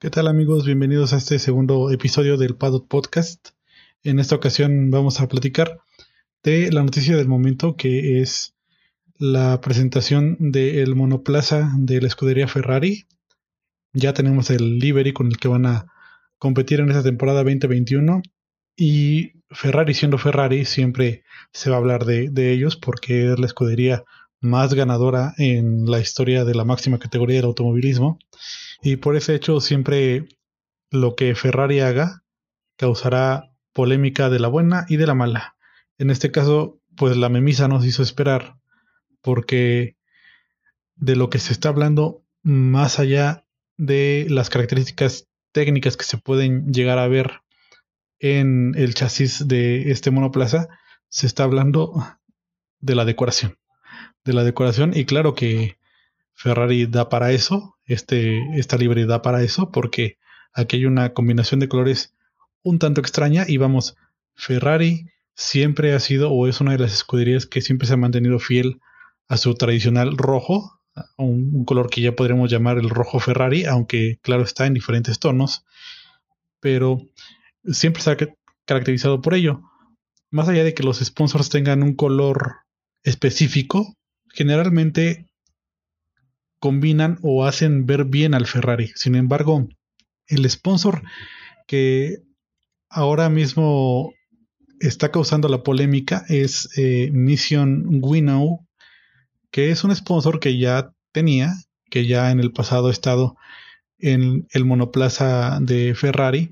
¿Qué tal amigos? Bienvenidos a este segundo episodio del Paddock Podcast. En esta ocasión vamos a platicar de la noticia del momento que es la presentación del monoplaza de la escudería Ferrari. Ya tenemos el livery con el que van a competir en esta temporada 2021 y Ferrari siendo Ferrari siempre se va a hablar de, de ellos porque es la escudería más ganadora en la historia de la máxima categoría del automovilismo y por ese hecho siempre lo que Ferrari haga causará polémica de la buena y de la mala. En este caso, pues la memisa nos hizo esperar porque de lo que se está hablando más allá de las características técnicas que se pueden llegar a ver en el chasis de este monoplaza, se está hablando de la decoración. De la decoración y claro que Ferrari da para eso, este, esta libre da para eso, porque aquí hay una combinación de colores un tanto extraña y vamos, Ferrari siempre ha sido o es una de las escuderías que siempre se ha mantenido fiel a su tradicional rojo, un, color que ya podríamos llamar el rojo Ferrari, aunque claro está en diferentes tonos, pero siempre se ha caracterizado por ello. Más allá de que los sponsors tengan un color específico, generalmente combinan o hacen ver bien al Ferrari. Sin embargo, el sponsor que ahora mismo está causando la polémica es eh, Mission Winnow, que es un sponsor que ya tenía, que ya en el pasado ha estado en el monoplaza de Ferrari,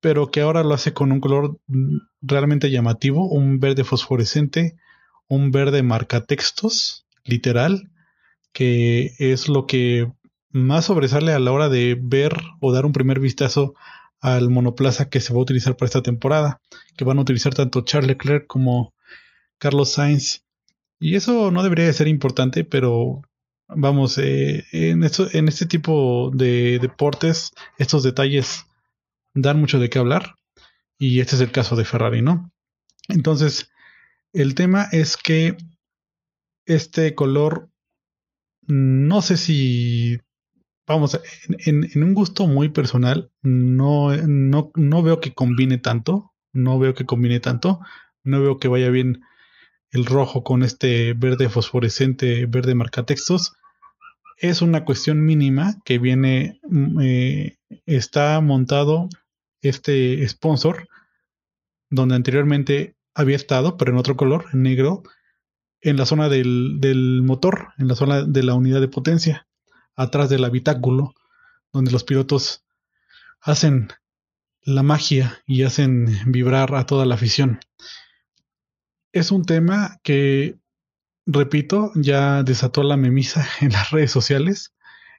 pero que ahora lo hace con un color realmente llamativo, un verde fosforescente, un verde marcatextos, literal, que es lo que más sobresale a la hora de ver o dar un primer vistazo al monoplaza que se va a utilizar para esta temporada, que van a utilizar tanto Charles Leclerc como Carlos Sainz. Y eso no debería de ser importante, pero vamos, eh, en, en este tipo de deportes, estos detalles dan mucho de qué hablar. Y este es el caso de Ferrari, ¿no? Entonces, el tema es que este color no sé si, vamos, en, un gusto muy personal, no, no, no veo que combine tanto, no veo que combine tanto, no veo que vaya bien el rojo con este verde fosforescente, verde marcatextos. Es una cuestión mínima que viene, mm, eh, está montado este sponsor, donde anteriormente había estado, pero en otro color, en negro, en la zona del, motor, en la zona de la unidad de potencia, atrás del habitáculo, donde los pilotos hacen la magia y hacen vibrar a toda la afición. Es un tema que, repito, ya desató la memisa en las redes sociales.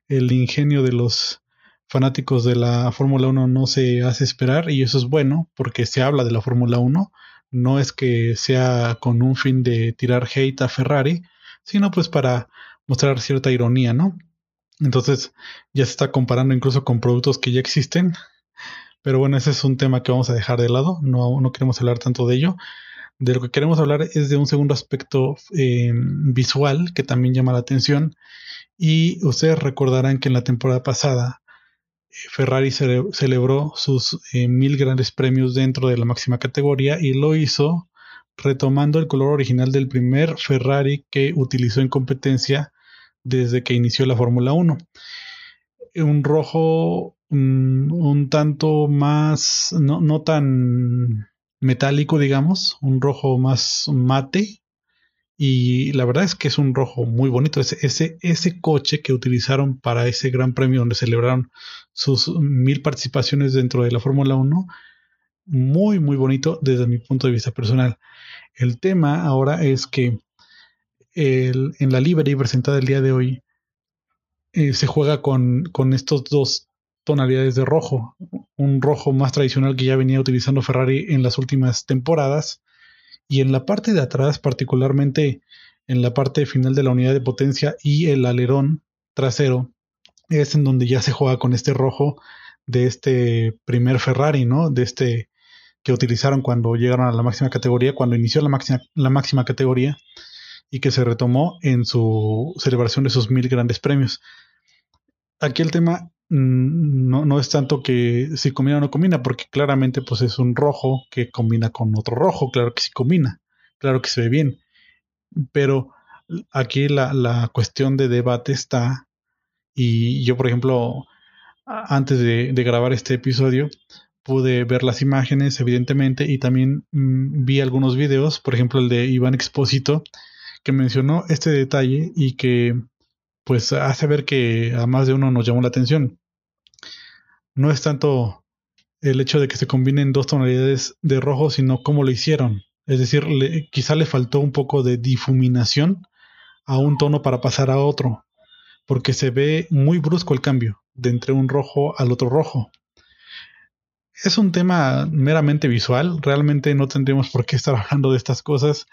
El ingenio de los fanáticos de la Fórmula 1 no se hace esperar y eso es bueno porque se habla de la Fórmula 1, no es que sea con un fin de tirar hate a Ferrari, sino pues para mostrar cierta ironía, ¿no? Entonces ya se está comparando incluso con productos que ya existen, pero bueno, ese es un tema que vamos a dejar de lado, no, no queremos hablar tanto de ello. De lo que queremos hablar es de un segundo aspecto eh, visual que también llama la atención y ustedes recordarán que en la temporada pasada Ferrari celebró sus eh, mil grandes premios dentro de la máxima categoría y lo hizo retomando el color original del primer Ferrari que utilizó en competencia desde que inició la Fórmula 1. Un rojo mm, un tanto más, no, no tan metálico, digamos, un rojo más mate, y la verdad es que es un rojo muy bonito. Ese, ese, ese coche que utilizaron para ese gran premio donde celebraron sus mil participaciones dentro de la Fórmula 1, muy, muy bonito desde mi punto de vista personal. El tema ahora es que el, en la livery presentada el día de hoy eh, se juega con, con estos dos tonalidades de rojo. Un rojo más tradicional que ya venía utilizando Ferrari en las últimas temporadas y en la parte de atrás, particularmente en la parte final de la unidad de potencia y el alerón trasero, es en donde ya se juega con este rojo de este primer Ferrari, ¿no? De este que utilizaron cuando llegaron a la máxima categoría, cuando inició la máxima, la máxima categoría y que se retomó en su celebración de sus mil grandes premios. Aquí el tema no, no, es tanto que si combina o no combina, porque claramente pues es un rojo que combina con otro rojo, claro que sí combina, claro que se ve bien, pero aquí la, la cuestión de debate está, y yo por ejemplo, antes de, grabar este episodio, pude ver las imágenes, evidentemente, y también mmm, vi algunos videos, por ejemplo el de Iván Expósito, que mencionó este detalle y que pues hace ver que a más de uno nos llamó la atención. No es tanto el hecho de que se combinen dos tonalidades de rojo, sino cómo lo hicieron. Es decir, quizá le faltó un poco de difuminación a un tono para pasar a otro, porque se ve muy brusco el cambio de entre un rojo al otro rojo. Es un tema meramente visual, realmente no tendríamos por qué estar hablando de estas cosas,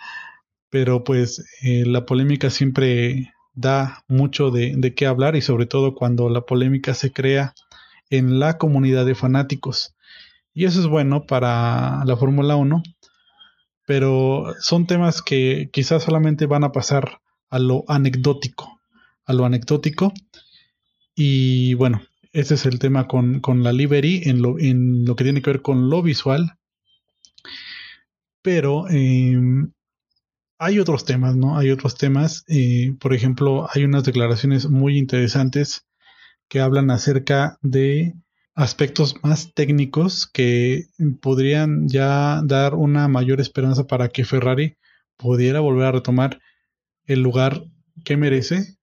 pero pues eh, la polémica siempre da mucho de, de, qué hablar y sobre todo cuando la polémica se crea en la comunidad de fanáticos. Y eso es bueno para la Fórmula 1, pero son temas que quizás solamente van a pasar a lo anecdótico, a lo anecdótico. Y bueno, ese es el tema con, con la livery en lo, en lo, que tiene que ver con lo visual. Pero eh, hay otros temas, ¿no? Hay otros temas. Por ejemplo, hay unas declaraciones muy interesantes que hablan acerca de aspectos más técnicos que podrían ya dar una mayor esperanza para que Ferrari pudiera volver a retomar el lugar que merece,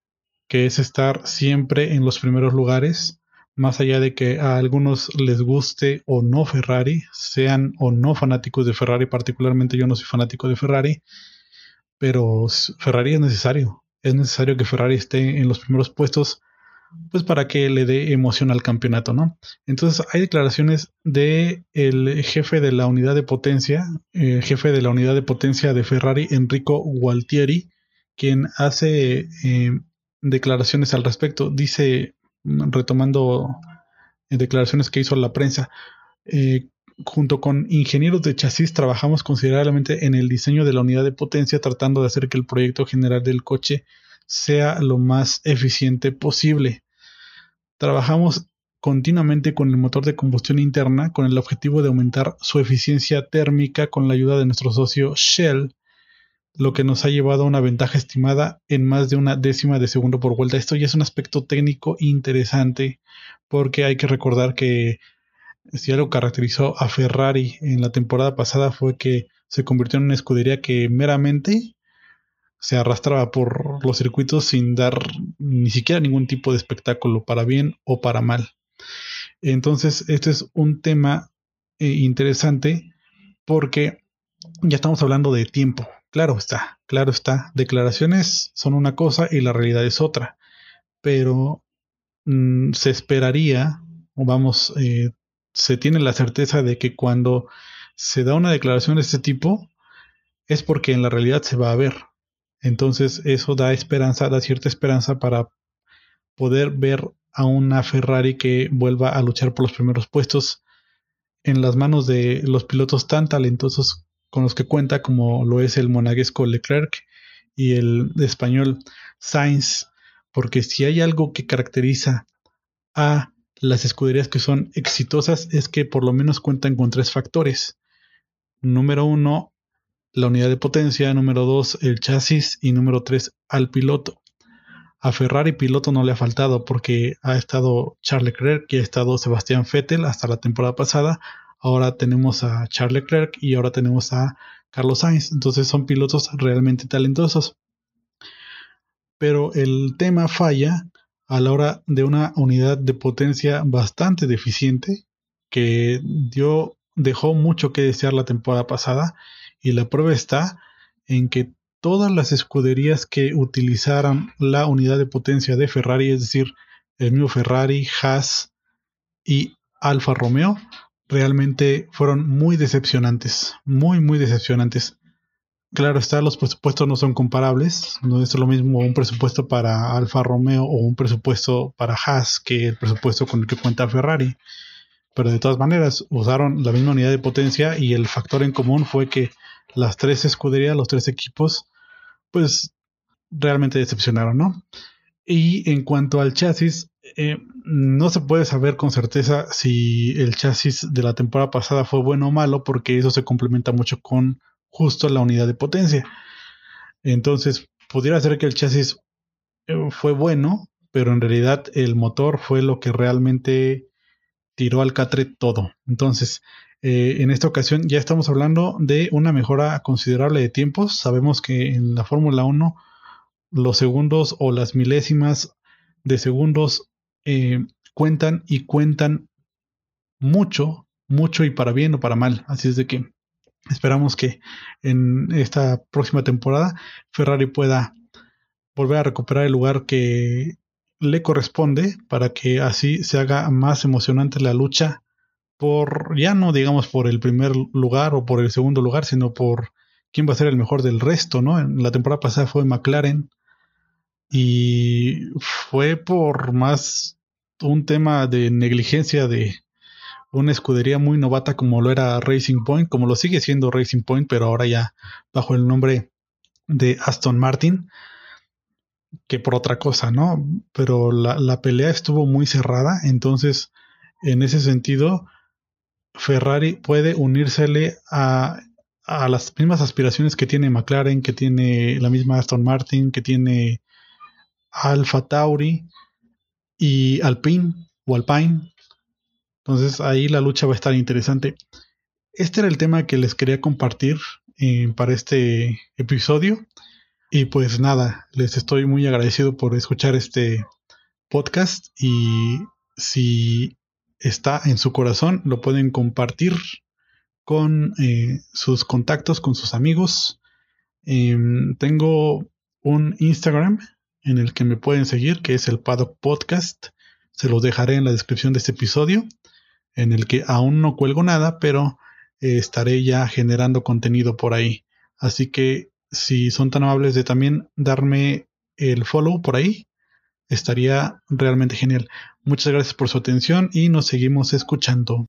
que es estar siempre en los primeros lugares, más allá de que a algunos les guste o no Ferrari, sean o no fanáticos de Ferrari, particularmente yo no soy fanático de Ferrari, pero Ferrari es necesario. Es necesario que Ferrari esté en los primeros puestos, pues para que le dé emoción al campeonato, ¿no? Entonces hay declaraciones de el jefe de la unidad de potencia, el jefe de la unidad de potencia de Ferrari, Enrico Gualtieri, quien hace eh, declaraciones al respecto. Dice, retomando declaraciones que hizo la prensa, eh, junto con ingenieros de chasis trabajamos considerablemente en el diseño de la unidad de potencia tratando de hacer que el proyecto general del coche sea lo más eficiente posible. Trabajamos continuamente con el motor de combustión interna con el objetivo de aumentar su eficiencia térmica con la ayuda de nuestro socio Shell, lo que nos ha llevado a una ventaja estimada en más de una décima de segundo por vuelta. Esto ya es un aspecto técnico interesante porque hay que recordar que si algo caracterizó a Ferrari en la temporada pasada fue que se convirtió en una escudería que meramente se arrastraba por los circuitos sin dar ni siquiera ningún tipo de espectáculo, para bien o para mal. Entonces, este es un tema eh, interesante porque ya estamos hablando de tiempo. Claro está, claro está. Declaraciones son una cosa y la realidad es otra. Pero mmm, se esperaría, o vamos, eh, se tiene la certeza de que cuando se da una declaración de este tipo es porque en la realidad se va a ver. Entonces eso da esperanza, da cierta esperanza para poder ver a una Ferrari que vuelva a luchar por los primeros puestos en las manos de los pilotos tan talentosos con los que cuenta como lo es el monaguesco Leclerc y el español Sainz, porque si hay algo que caracteriza a las escuderías que son exitosas es que por lo menos cuentan con tres factores. Número uno, la unidad de potencia. Número dos, el chasis. Y número tres, al piloto. A Ferrari piloto no le ha faltado porque ha estado Charles Leclerc y ha estado Sebastián Vettel hasta la temporada pasada. Ahora tenemos a Charles Leclerc y ahora tenemos a Carlos Sainz. Entonces son pilotos realmente talentosos. Pero el tema falla a la hora de una unidad de potencia bastante deficiente que dio, dejó mucho que desear la temporada pasada y la prueba está en que todas las escuderías que utilizaran la unidad de potencia de Ferrari, es decir, el mismo Ferrari, Haas y Alfa Romeo, realmente fueron muy decepcionantes, muy, muy decepcionantes. Claro está, los presupuestos no son comparables. No es lo mismo un presupuesto para Alfa Romeo o un presupuesto para Haas que el presupuesto con el que cuenta Ferrari. Pero de todas maneras, usaron la misma unidad de potencia y el factor en común fue que las tres escuderías, los tres equipos, pues realmente decepcionaron, ¿no? Y en cuanto al chasis, eh, no se puede saber con certeza si el chasis de la temporada pasada fue bueno o malo, porque eso se complementa mucho con justo la unidad de potencia. Entonces, pudiera ser que el chasis eh, fue bueno, pero en realidad el motor fue lo que realmente tiró al catre todo. Entonces, eh, en esta ocasión ya estamos hablando de una mejora considerable de tiempos. Sabemos que en la Fórmula 1 los segundos o las milésimas de segundos eh, cuentan y cuentan mucho, mucho y para bien o para mal. Así es de que esperamos que en esta próxima temporada Ferrari pueda volver a recuperar el lugar que le corresponde para que así se haga más emocionante la lucha por, ya no digamos por el primer lugar o por el segundo lugar, sino por quién va a ser el mejor del resto, ¿no? En la temporada pasada fue McLaren y fue por más un tema de negligencia de una escudería muy novata como lo era Racing Point, como lo sigue siendo Racing Point, pero ahora ya bajo el nombre de Aston Martin, que por otra cosa, ¿no? Pero la, la pelea estuvo muy cerrada, entonces en ese sentido Ferrari puede unírsele a, a las mismas aspiraciones que tiene McLaren, que tiene la misma Aston Martin, que tiene Alfa Tauri y Alpine o Alpine. Entonces ahí la lucha va a estar interesante. Este era el tema que les quería compartir eh, para este episodio. Y pues nada, les estoy muy agradecido por escuchar este podcast y si está en su corazón, lo pueden compartir con eh, sus contactos, con sus amigos. Em, tengo un Instagram en el que me pueden seguir, que es el Paddock Podcast. Se los dejaré en la descripción de este episodio, en el que aún no cuelgo nada, pero eh, estaré ya generando contenido por ahí. Así que si son tan amables de también darme el follow por ahí, estaría realmente genial. Muchas gracias por su atención y nos seguimos escuchando.